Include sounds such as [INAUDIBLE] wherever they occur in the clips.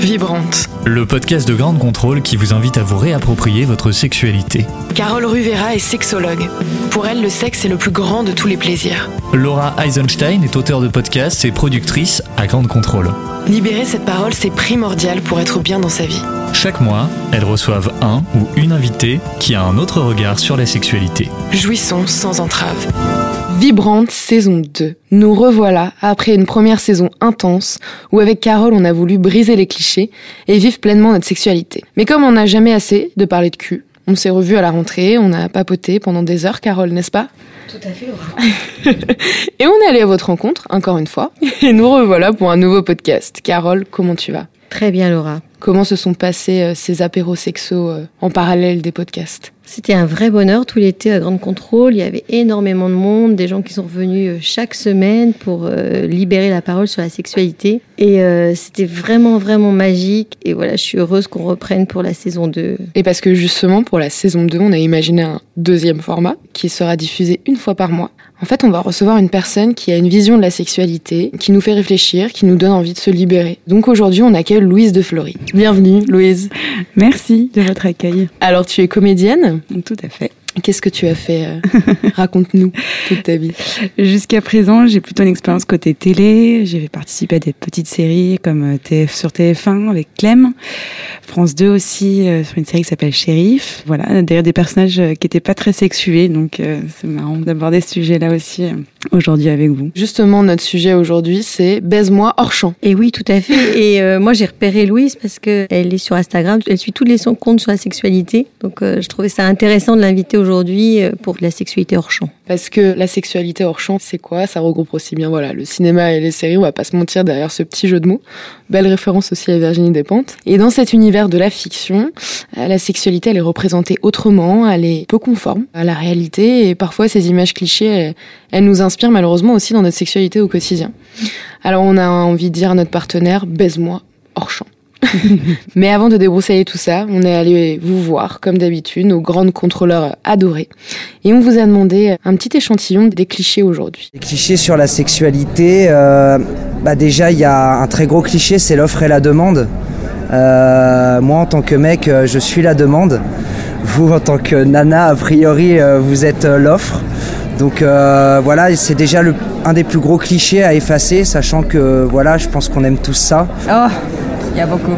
Vibrante. Le podcast de Grande Contrôle qui vous invite à vous réapproprier votre sexualité. Carole Ruvera est sexologue. Pour elle, le sexe est le plus grand de tous les plaisirs. Laura Eisenstein est auteure de podcasts et productrice à Grande Contrôle. Libérer cette parole, c'est primordial pour être bien dans sa vie. Chaque mois, elles reçoivent un ou une invitée qui a un autre regard sur la sexualité. Jouissons sans entrave. Vibrante saison 2. Nous revoilà après une première saison intense où avec Carole on a voulu briser les clichés et vivre pleinement notre sexualité. Mais comme on n'a jamais assez de parler de cul, on s'est revus à la rentrée, on a papoté pendant des heures, Carole, n'est-ce pas? Tout à fait, Laura. [LAUGHS] Et on est allé à votre rencontre, encore une fois, [LAUGHS] et nous revoilà pour un nouveau podcast. Carole, comment tu vas? Très bien, Laura. Comment se sont passés euh, ces apéros sexos euh, en parallèle des podcasts? C'était un vrai bonheur tout l'été à Grande Contrôle. Il y avait énormément de monde, des gens qui sont revenus euh, chaque semaine pour euh, libérer la parole sur la sexualité. Et euh, c'était vraiment, vraiment magique. Et voilà, je suis heureuse qu'on reprenne pour la saison 2. Et parce que justement, pour la saison 2, on a imaginé un deuxième format qui sera diffusé une fois par mois. En fait, on va recevoir une personne qui a une vision de la sexualité, qui nous fait réfléchir, qui nous donne envie de se libérer. Donc aujourd'hui, on accueille Louise de Flory. Bienvenue, Louise. Merci de votre accueil. Alors, tu es comédienne. Tout à fait. Qu'est-ce que tu as fait euh, Raconte-nous toute ta vie. Jusqu'à présent, j'ai plutôt une expérience côté télé. J'ai participé à des petites séries comme euh, TF sur TF1 avec Clem, France 2 aussi euh, sur une série qui s'appelle Shérif. Voilà, derrière des personnages qui étaient pas très sexués, donc euh, c'est marrant d'aborder ce sujet-là aussi euh, aujourd'hui avec vous. Justement, notre sujet aujourd'hui, c'est Baise-moi hors champ. Et oui, tout à fait. Et euh, moi, j'ai repéré Louise parce que elle est sur Instagram. Elle suit tous les comptes sur la sexualité. Donc, euh, je trouvais ça intéressant de l'inviter aujourd'hui euh, pour la sexualité hors champ. Parce que la sexualité hors champ, c'est quoi? Ça regroupe aussi bien voilà, le cinéma et les séries, on va pas se mentir derrière ce petit jeu de mots. Belle référence aussi à Virginie Despentes. Et dans cet univers de la fiction, euh, la sexualité, elle est représentée autrement, elle est peu conforme à la réalité et parfois ces images clichés, elles nous inspirent malheureusement aussi dans notre sexualité au quotidien. Alors on a envie de dire à notre partenaire, baise-moi hors champ. [LAUGHS] Mais avant de débroussailler tout ça, on est allé vous voir, comme d'habitude, nos grandes contrôleurs adorés. Et on vous a demandé un petit échantillon des clichés aujourd'hui. Les clichés sur la sexualité, euh, bah déjà il y a un très gros cliché, c'est l'offre et la demande. Euh, moi en tant que mec, euh, je suis la demande. Vous en tant que nana, a priori, vous êtes l'offre. Donc euh, voilà, c'est déjà le, un des plus gros clichés à effacer, sachant que voilà, je pense qu'on aime tous ça. Oh, il y a beaucoup.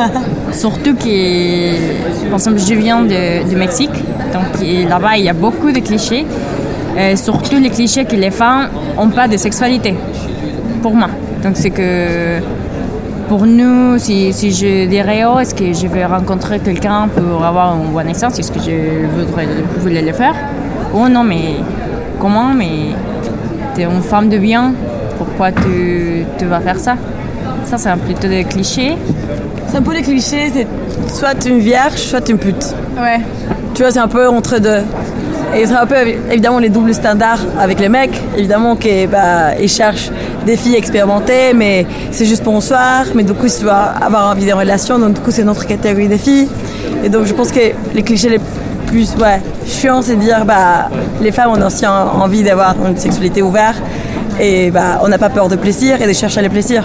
[LAUGHS] Surtout que, par exemple, je viens de, du Mexique, donc là-bas il y a beaucoup de clichés, Euh, surtout les clichés que les femmes n'ont pas de sexualité, pour moi. Donc c'est que pour nous, si, je dirais oh, est-ce que je vais rencontrer quelqu'un pour avoir une bonne naissance, est-ce que je voudrais, voulais le faire. Oh non, mais comment Mais tu es une femme de bien, pourquoi tu vas faire ça? Ça, c'est un plutôt des clichés. C'est un peu les clichés, c'est soit une vierge, soit une pute. Ouais. Tu vois, c'est un peu entre deux. Et c'est un peu évidemment les doubles standards avec les mecs. Évidemment qu'ils bah, ils cherchent des filles expérimentées, mais c'est juste pour un soir. Mais du coup, si tu vas avoir envie de relation, donc du coup, c'est une autre catégorie de filles. Et donc, je pense que les clichés les plus ouais, chiants, c'est de dire bah, les femmes ont aussi en- envie d'avoir une sexualité ouverte. Et bah, on n'a pas peur de plaisir et de chercher les plaisirs.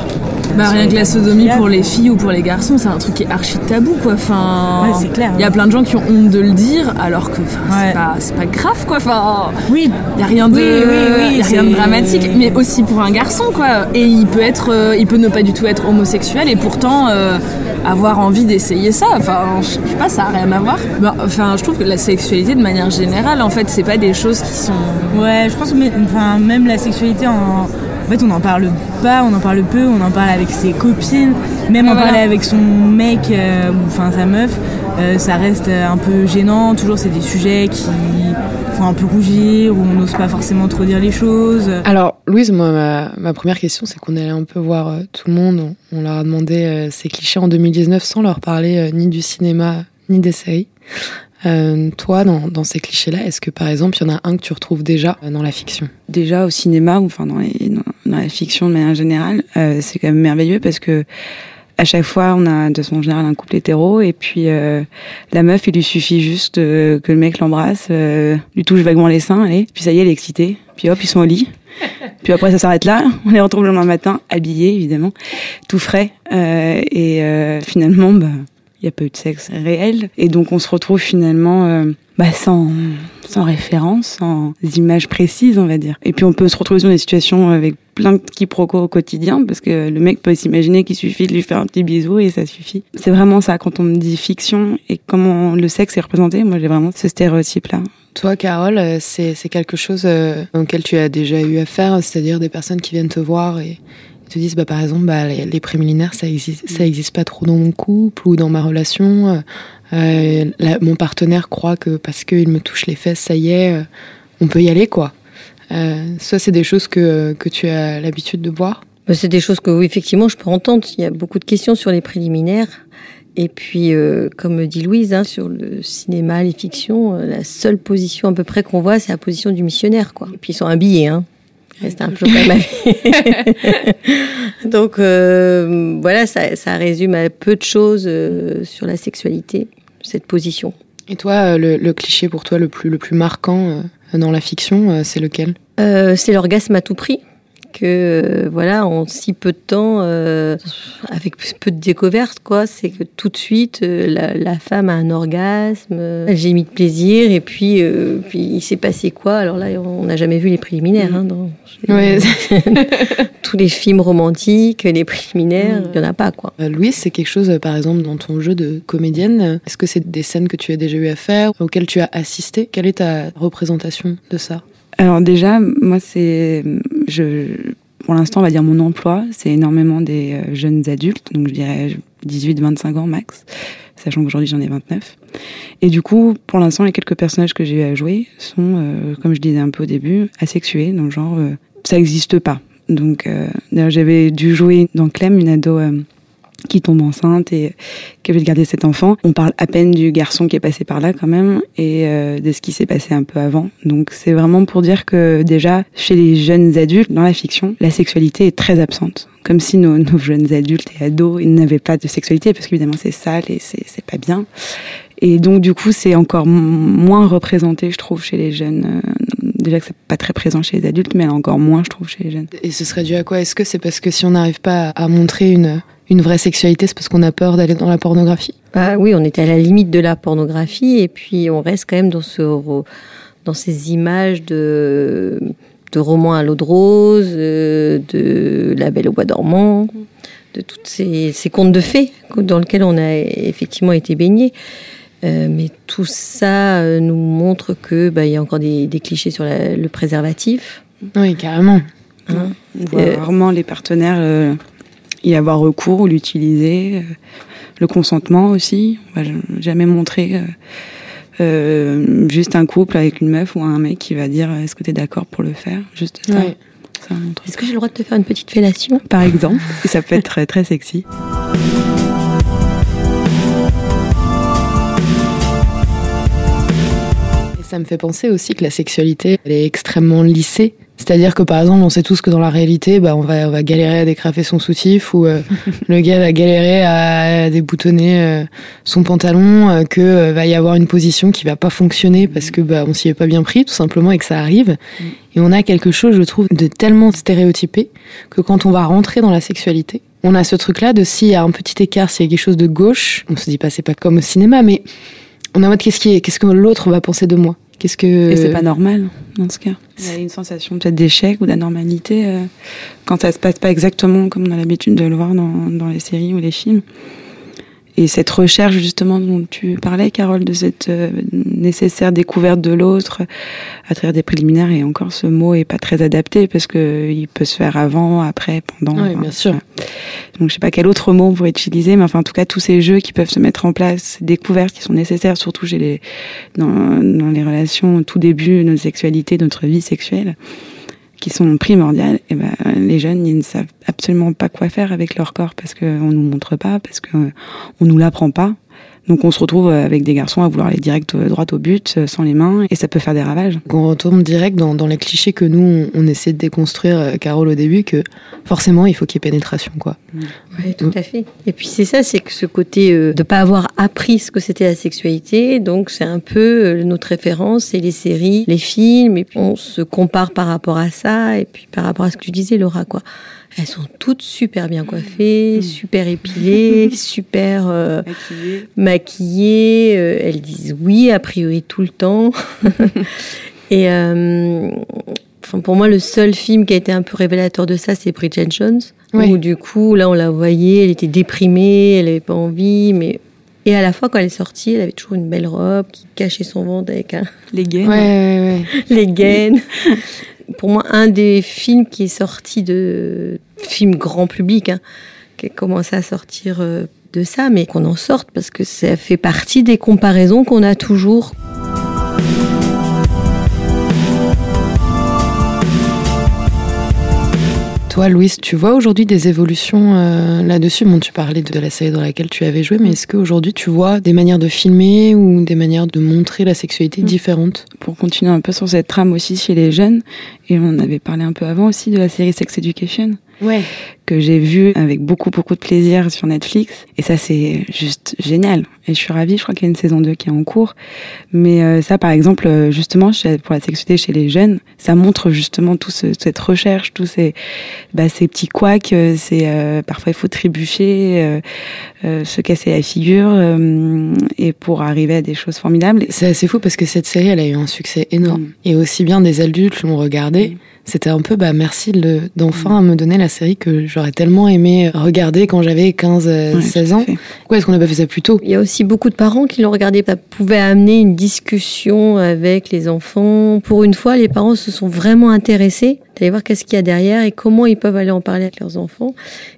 Bah rien que la sodomie pour les filles ou pour les garçons, c'est un truc qui est archi tabou quoi. Enfin, Ouais, c'est clair, Il y a plein de gens qui ont honte de le dire, alors que enfin, Ouais. c'est pas, c'est pas grave quoi. Enfin, Oui, il y a rien de, Oui, oui, oui, y a rien de c'est- dramatique, mais aussi pour un garçon quoi. Et il peut être, euh, il peut ne pas du tout être homosexuel et pourtant euh, avoir envie d'essayer ça. Enfin, je sais pas, ça a rien à voir. Bah, enfin, je trouve que la sexualité de manière générale, en fait, c'est pas des choses qui sont Ouais, je pense que mais- enfin, même la sexualité, en... en fait, on n'en parle pas, on en parle peu, on en parle avec ses copines, même Ouais, en voilà. parler avec son mec euh, ou enfin sa meuf, euh, ça reste euh, un peu gênant. Toujours, c'est des sujets qui font un peu rougir, où on n'ose pas forcément trop dire les choses. Alors, Louise, moi, ma, ma première question, c'est qu'on allait un peu voir euh, tout le monde. On, on leur a demandé euh, ces clichés en 2019 sans leur parler euh, ni du cinéma ni des séries. Euh, toi, dans, dans ces clichés-là, est-ce que par exemple, il y en a un que tu retrouves déjà dans la fiction? Déjà au cinéma ou enfin dans, les- dans, dans la fiction de manière générale, euh, c'est quand même merveilleux parce que À chaque fois, on a de son général un couple hétéro et puis euh, la meuf, il lui suffit juste euh, que le mec l'embrasse, euh, lui touche vaguement les seins, allez, puis ça y est, elle est excitée. Puis hop, ils sont au lit. [LAUGHS] Puis après, ça s'arrête là. On les retrouve le lendemain matin, habillés évidemment, tout frais. et finalement, bah, n'y a pas eu de sexe réel. Et donc, on se retrouve finalement bah, sans, sans référence, sans images précises, on va dire. Et puis on peut se retrouver dans des situations avec plein de quiproquos au quotidien, parce que le mec peut s'imaginer qu'il suffit de lui faire un petit bisou et ça suffit. C'est vraiment ça, quand on me dit fiction et comment le sexe est représenté, moi j'ai vraiment ce stéréotype-là. Toi, Carole, euh, c'est quelque chose euh, auquel tu as déjà eu affaire, c'est-à-dire des personnes qui viennent te voir et te disent, bah, par exemple, bah, les, préliminaires, ça existe, ça existe pas trop dans mon couple ou dans ma relation. Euh, mon partenaire croit que parce qu'il me touche les fesses, ça y est, euh, on peut y aller, quoi. Euh, ça, c'est des choses que, que tu as l'habitude de voir? Bah, C'est des choses que, effectivement, je peux entendre. Il y a beaucoup de questions sur les préliminaires. Et puis, comme dit Louise, hein, sur le cinéma, les fictions, la seule position à peu près qu'on voit, c'est la position du missionnaire, quoi. Et puis, ils sont habillés, hein. Reste un peu comme [LAUGHS] Donc voilà, ça, ça, résume à peu de choses sur la sexualité cette position. Et toi, euh, le, cliché pour toi le plus, le plus marquant euh, dans la fiction, euh, c'est lequel? C'est l'orgasme à tout prix que euh, voilà en si peu de temps euh, avec peu de découvertes quoi. C'est que tout de suite euh, la, femme a un orgasme elle gémit de plaisir et puis puis il s'est passé quoi? Alors là on n'a jamais vu les préliminaires hein, dans [LAUGHS] tous les films romantiques les préliminaires il y en a pas quoi. Louise c'est quelque chose par exemple dans ton jeu de comédienne est-ce que c'est des scènes que tu as déjà eu à faire auxquelles tu as assisté? Quelle est ta représentation de ça? Alors déjà, moi, c'est, je, pour l'instant, on va dire mon emploi, c'est énormément des euh, jeunes adultes, donc je dirais 18-25 ans max, sachant qu'aujourd'hui j'en ai 29. Et du coup, pour l'instant, les quelques personnages que j'ai eu à jouer sont, euh, comme je disais un peu au début, asexués, donc genre, euh, ça n'existe pas. Donc, d'ailleurs, j'avais dû jouer dans Clem, une ado qui tombe enceinte et qui veut garder cet enfant. On parle à peine du garçon qui est passé par là quand même et euh, de ce qui s'est passé un peu avant. Donc c'est vraiment pour dire que déjà chez les jeunes adultes dans la fiction, la sexualité est très absente. Comme si nos, jeunes adultes et ados n'avaient pas de sexualité parce qu'évidemment c'est sale et c'est pas bien. Et donc du coup c'est encore moins représenté je trouve chez les jeunes. Euh, déjà que c'est pas très présent chez les adultes, mais encore moins je trouve chez les jeunes. Et ce serait dû à quoi? Est-ce que c'est parce que si on n'arrive pas à montrer une une vraie sexualité, c'est parce qu'on a peur d'aller dans la pornographie bah, Oui, on était à la limite de la pornographie et puis on reste quand même dans, ce, dans ces images de, de romans à l'eau de rose, euh, de La Belle au Bois dormant, de tous ces, ces, contes de fées dans lesquels on a effectivement été baigné. Euh, mais tout ça euh, nous montre que bah, il y a encore des, des clichés sur le préservatif. Oui, carrément. Hein on voit rarement les partenaires y avoir recours ou l'utiliser. Euh, le consentement aussi. On va jamais montrer euh, euh, juste un couple avec une meuf ou un mec qui va dire est-ce que tu es d'accord pour le faire? Juste ça. Est-ce que j'ai le droit de te faire une petite fellation? Par exemple. ça peut être très, très sexy. Et ça me fait penser aussi que la sexualité, elle est extrêmement lissée. C'est-à-dire que par exemple, on sait tous que dans la réalité, bah, on, va, on va galérer à décrafer son soutif ou euh, [LAUGHS] le gars va galérer à déboutonner euh, son pantalon, euh, que va y avoir une position qui va pas fonctionner parce que bah, on s'y est pas bien pris tout simplement et que ça arrive. Mm. Et on a quelque chose, je trouve, de tellement stéréotypé que quand on va rentrer dans la sexualité, on a ce truc-là de s'il y a un petit écart, s'il y a quelque chose de gauche, on se dit pas c'est pas comme au cinéma, mais on a en mode qu'est-ce qui est, qu'est-ce que l'autre va penser de moi? Qu'est-ce que et c'est pas normal dans ce cas. Il y a une sensation peut-être d'échec ou d'anormalité euh, quand ça se passe pas exactement comme on a l'habitude de le voir dans, dans les séries ou les films. Et cette recherche justement dont tu parlais, Carole, de cette euh, nécessaire découverte de l'autre à travers des préliminaires, et encore ce mot est pas très adapté parce que il peut se faire avant, après, pendant. Oui, bien sûr. Donc je sais pas quel autre mot on pourrait utiliser, mais enfin en tout cas tous ces jeux qui peuvent se mettre en place, ces découvertes qui sont nécessaires, surtout chez les dans, dans les relations au tout début de notre sexualité, de notre vie sexuelle qui sont primordiales, et ben, les jeunes, ils ne savent absolument pas quoi faire avec leur corps parce qu'on nous montre pas, parce qu'on nous l'apprend pas. Donc on se retrouve avec des garçons à vouloir aller direct droit au but, sans les mains, et ça peut faire des ravages. On retourne direct dans, dans, les clichés que nous, on, essaie de déconstruire, Carole, au début, que forcément, il faut qu'il y ait pénétration, quoi. Oui, tout à fait. Et puis c'est ça, c'est que ce côté de de pas avoir appris ce que c'était la sexualité, donc c'est un peu notre référence, c'est les séries, les films, et puis on se compare par rapport à ça, et puis par rapport à ce que tu disais, Laura, quoi. Elles sont toutes super bien coiffées, mmh. super épilées, [LAUGHS] super euh, maquillées. Euh, elles disent oui, a priori, tout le temps. [LAUGHS] et euh, enfin, pour moi, le seul film qui a été un peu révélateur de ça, c'est Bridget Jones. Où du coup, là, on la voyait, elle était déprimée, elle n'avait pas envie, mais et à la fois, quand elle est sortie, elle avait toujours une belle robe qui cachait son ventre avec un... les gaines. [LAUGHS] Ouais, ouais, ouais. les gaines. Pour moi, un des films qui est sorti de film grand public, hein, qui a commencé à sortir euh, de ça, mais qu'on en sorte parce que ça fait partie des comparaisons qu'on a toujours. Toi, Louise, tu vois aujourd'hui des évolutions euh, là-dessus? Bon, tu parlais de la série dans laquelle tu avais joué, mais est-ce qu'aujourd'hui tu vois des manières de filmer ou des manières de montrer la sexualité mm. différentes? Pour continuer un peu sur cette trame aussi chez les jeunes, et on avait parlé un peu avant aussi de la série Sex Education ouais. que j'ai vu avec beaucoup beaucoup de plaisir sur Netflix. Et ça c'est juste génial. Et je suis ravie. Je crois qu'il y a une saison 2 qui est en cours. Mais euh, ça par exemple euh, justement pour la sexualité chez les jeunes ça montre justement tout cette recherche tous ces bah, ces petits couacs euh, c'est parfois il faut trébucher se casser la figure et pour arriver à des choses formidables. C'est assez fou parce que cette série elle a eu un succès énorme. Mm. et aussi bien des adultes l'ont regardé mm c'était un peu bah merci d'enfin me donner la série que j'aurais tellement aimé regarder quand j'avais 15 16 ans. Pourquoi est-ce qu'on n'a pas fait ça plus tôt? Il y a aussi beaucoup de parents qui l'ont regardé, ça pouvait amener une discussion avec les enfants. Pour une fois, les parents se sont vraiment intéressés d'aller voir qu'est-ce qu'il y a derrière et comment ils peuvent aller en parler avec leurs enfants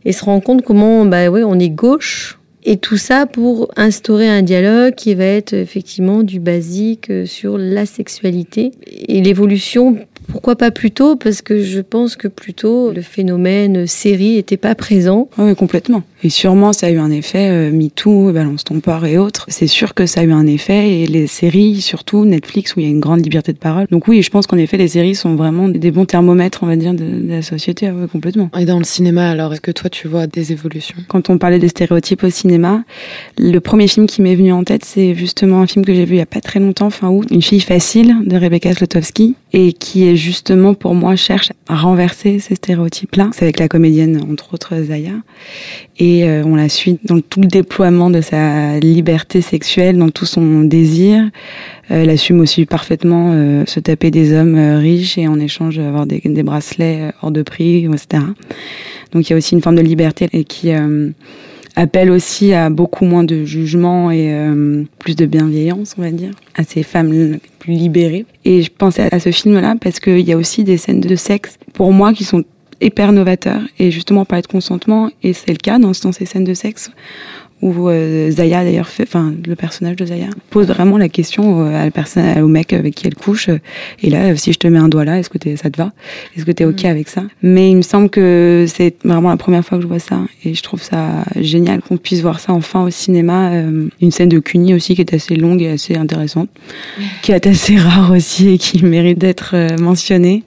et se rendre compte comment bah ouais, on est gauche et tout ça pour instaurer un dialogue qui va être effectivement du basique sur la sexualité et l'évolution pourquoi pas plus tôt Parce que je pense que plus tôt, le phénomène série n'était pas présent. Oui, complètement. Et sûrement, ça a eu un effet, euh, MeToo, Balance ton port et autres. C'est sûr que ça a eu un effet. Et les séries, surtout Netflix, où il y a une grande liberté de parole. Donc oui, je pense qu'en effet, les séries sont vraiment des bons thermomètres, on va dire, de, la société, complètement. Et dans le cinéma, alors, est-ce que toi, tu vois des évolutions? Quand on parlait des stéréotypes au cinéma, le premier film qui m'est venu en tête, c'est justement un film que j'ai vu il y a pas très longtemps, fin août, Une fille facile, de Rebecca Slotowski, et qui est justement pour moi cherche à renverser ces stéréotypes-là. C'est avec la comédienne entre autres Zaya et euh, on la suit dans tout le déploiement de sa liberté sexuelle, dans tout son désir. Euh, elle assume aussi parfaitement euh, se taper des hommes riches et en échange avoir des, bracelets hors de prix, etc. Donc il y a aussi une forme de liberté et qui appelle aussi à beaucoup moins de jugement et euh, plus de bienveillance, on va dire, à ces femmes plus libérées. Et je pensais à ce film-là parce qu'il y a aussi des scènes de sexe, pour moi, qui sont hyper novateurs. Et justement, parler de consentement, et c'est le cas dans, dans ces scènes de sexe, où euh, Zaya d'ailleurs fait, enfin le personnage de Zaya pose vraiment la question à la personne, au mec avec qui elle couche. Et là, si je te mets un doigt là, est-ce que ça te va? Est-ce que tu es ok mm. avec ça? Mais il me semble que c'est vraiment la première fois que je vois ça, et je trouve ça génial qu'on puisse voir ça enfin au cinéma. Euh, une scène de Cuny aussi qui est assez longue et assez intéressante, qui est assez rare aussi et qui mérite d'être euh, mentionnée.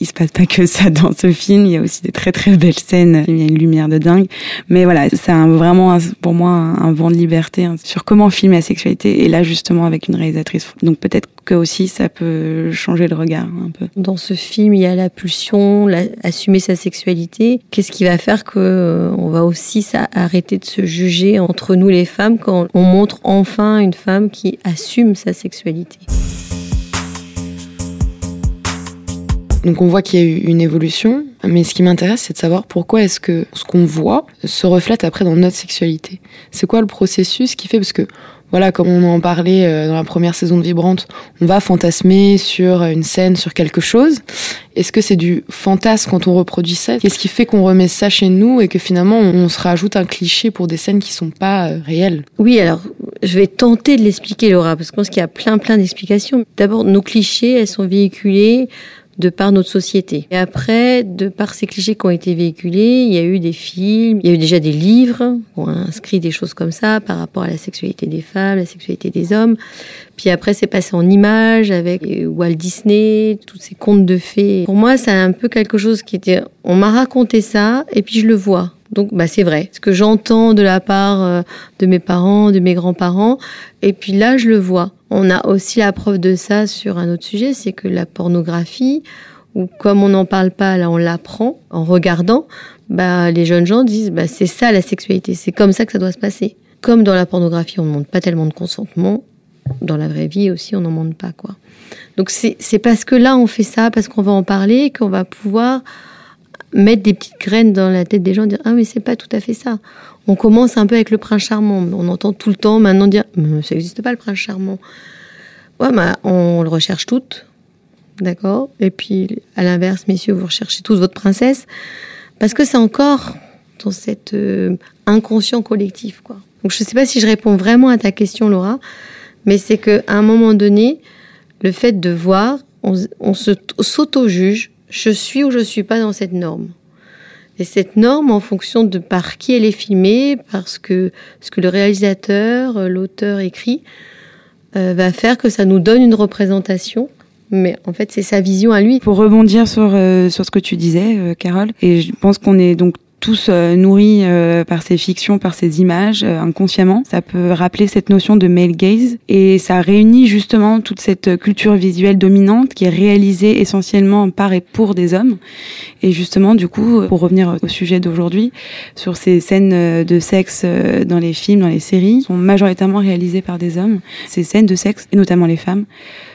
Il se passe pas que ça dans ce film, il y a aussi des très très belles scènes, il y a une lumière de dingue. Mais voilà, c'est vraiment pour un, vent de liberté hein, sur comment filmer la sexualité et là justement avec une réalisatrice. Donc peut-être que aussi ça peut changer le regard un peu. Dans ce film, il y a la pulsion, assumer sa sexualité. Qu'est-ce qui va faire que euh, on va aussi arrêter de se juger entre nous les femmes quand on montre enfin une femme qui assume sa sexualité? Donc on voit qu'il y a eu une évolution, mais ce qui m'intéresse, c'est de savoir pourquoi est-ce que ce qu'on voit se reflète après dans notre sexualité. C'est quoi le processus qui fait parce que voilà, comme on en parlait euh, dans la première saison de Vibrante, on va fantasmer sur une scène, sur quelque chose. Est-ce que c'est du fantasme quand on reproduit ça? Qu'est-ce qui fait qu'on remet ça chez nous et que finalement on se rajoute un cliché pour des scènes qui sont pas euh, réelles? Oui, alors je vais tenter de l'expliquer Laura parce que je pense qu'il y a plein plein d'explications. D'abord, nos clichés, elles sont véhiculées de par notre société. Et après, de par ces clichés qui ont été véhiculés, il y a eu des films, il y a eu déjà des livres qui ont inscrit des choses comme ça par rapport à la sexualité des femmes, la sexualité des hommes. Puis après, c'est passé en images avec Walt Disney, tous ces contes de fées. Pour moi, c'est un peu quelque chose qui était, on m'a raconté ça et puis je le vois. Donc, bah, c'est vrai. Ce que j'entends de la part euh, de mes parents, de mes grands-parents, et puis là, je le vois. On a aussi la preuve de ça sur un autre sujet, c'est que la pornographie, ou comme on n'en parle pas, là, on l'apprend en regardant, bah, les jeunes gens disent, bah, c'est ça la sexualité, c'est comme ça que ça doit se passer. Comme dans la pornographie, on ne demande pas tellement de consentement, dans la vraie vie aussi, on n'en demande pas, quoi. Donc, c'est parce que là, on fait ça, parce qu'on va en parler, qu'on va pouvoir mettre des petites graines dans la tête des gens, dire ah mais c'est pas tout à fait ça. On commence un peu avec le prince charmant. On entend tout le temps maintenant dire mais ça n'existe pas le prince charmant. Ouais, bah, on le recherche toutes, d'accord. Et puis à l'inverse, messieurs, vous recherchez tous votre princesse parce que c'est encore dans cet euh, inconscient collectif, quoi. Donc je sais pas si je réponds vraiment à ta question, Laura, mais c'est que à un moment donné, le fait de voir, on, on se s'auto-juge je suis ou je suis pas dans cette norme. Et cette norme, en fonction de par qui elle est filmée, parce que ce que le réalisateur, euh, l'auteur écrit, euh, va faire que ça nous donne une représentation. Mais en fait, c'est sa vision à lui. Pour rebondir sur, euh, sur ce que tu disais, Carole, et je pense qu'on est donc tous euh, nourris euh, par ces fictions, par ces images, euh, inconsciemment. Ça peut rappeler cette notion de male gaze et ça réunit justement toute cette culture visuelle dominante qui est réalisée essentiellement par et pour des hommes. Et justement, du coup, pour revenir au sujet d'aujourd'hui, sur ces scènes de sexe dans les films, dans les séries, sont majoritairement réalisées par des hommes. Ces scènes de sexe, et notamment les femmes,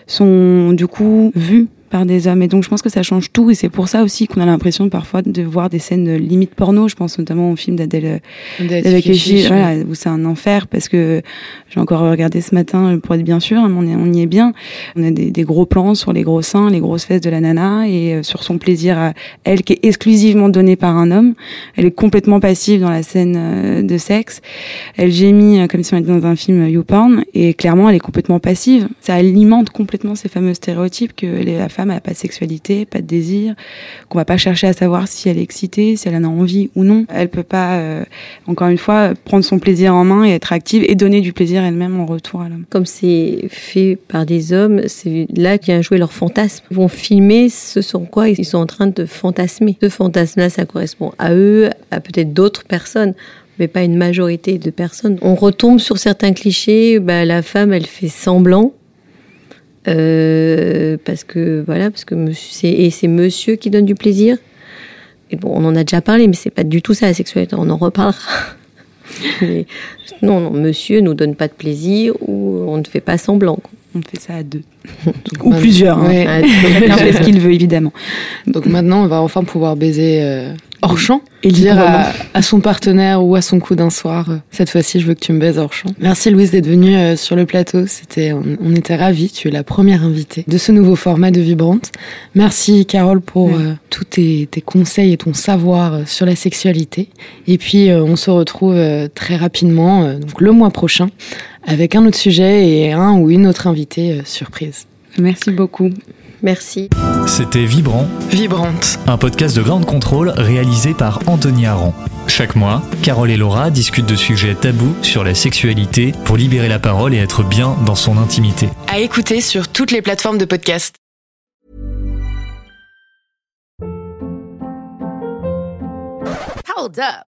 sont du coup vues par des hommes. Et donc je pense que ça change tout et c'est pour ça aussi qu'on a l'impression parfois de voir des scènes limite porno. Je pense notamment au film d'Adèle voilà, où c'est un enfer parce que j'ai encore regardé ce matin pour être bien sûr, on, on y est bien. On a des, des, gros plans sur les gros seins, les grosses fesses de la nana et euh, sur son plaisir à elle qui est exclusivement donné par un homme. Elle est complètement passive dans la scène euh, de sexe. Elle gémit euh, comme si on était dans un film YouPorn et clairement elle est complètement passive. Ça alimente complètement ces fameux stéréotypes que la femme elle n'a pas de sexualité, pas de désir, qu'on va pas chercher à savoir si elle est excitée, si elle en a envie ou non. Elle peut pas, euh, encore une fois, prendre son plaisir en main et être active et donner du plaisir elle-même en retour à l'homme. Comme c'est fait par des hommes, c'est là qu'il a joué leur fantasme. Ils vont filmer ce sur quoi ils sont en train de fantasmer. Ce fantasme-là, ça correspond à eux, à peut-être d'autres personnes mais pas une majorité de personnes. On retombe sur certains clichés, bah, la femme, elle fait semblant, euh, parce que voilà, parce que c'est et c'est monsieur qui donne du plaisir. Et bon, on en a déjà parlé, mais c'est pas du tout ça la sexualité. On en reparlera. [LAUGHS] non, non, monsieur nous donne pas de plaisir ou on ne fait pas semblant. On fait ça à deux. ou plusieurs. Hein. fait ce qu'il veut, évidemment. Donc maintenant, on va enfin pouvoir baiser euh, hors champ et dire à, son partenaire ou à son coup d'un soir euh, cette fois-ci je veux que tu me baises hors champ. Merci Louise d'être venue euh, sur le plateau, c'était on, était ravis, tu es la première invitée de ce nouveau format de Vibrante. Merci Carole pour euh, tous tes, conseils et ton savoir sur la sexualité et puis on se retrouve très rapidement donc le mois prochain avec un autre sujet et un ou une autre invitée surprise. Merci beaucoup. Merci. C'était Vibrant. Vibrante. Un podcast de Grande Contrôle réalisé par Anthony Aron. Chaque mois, Carole et Laura discutent de sujets tabous sur la sexualité pour libérer la parole et être bien dans son intimité. À écouter sur toutes les plateformes de podcast. Hold up.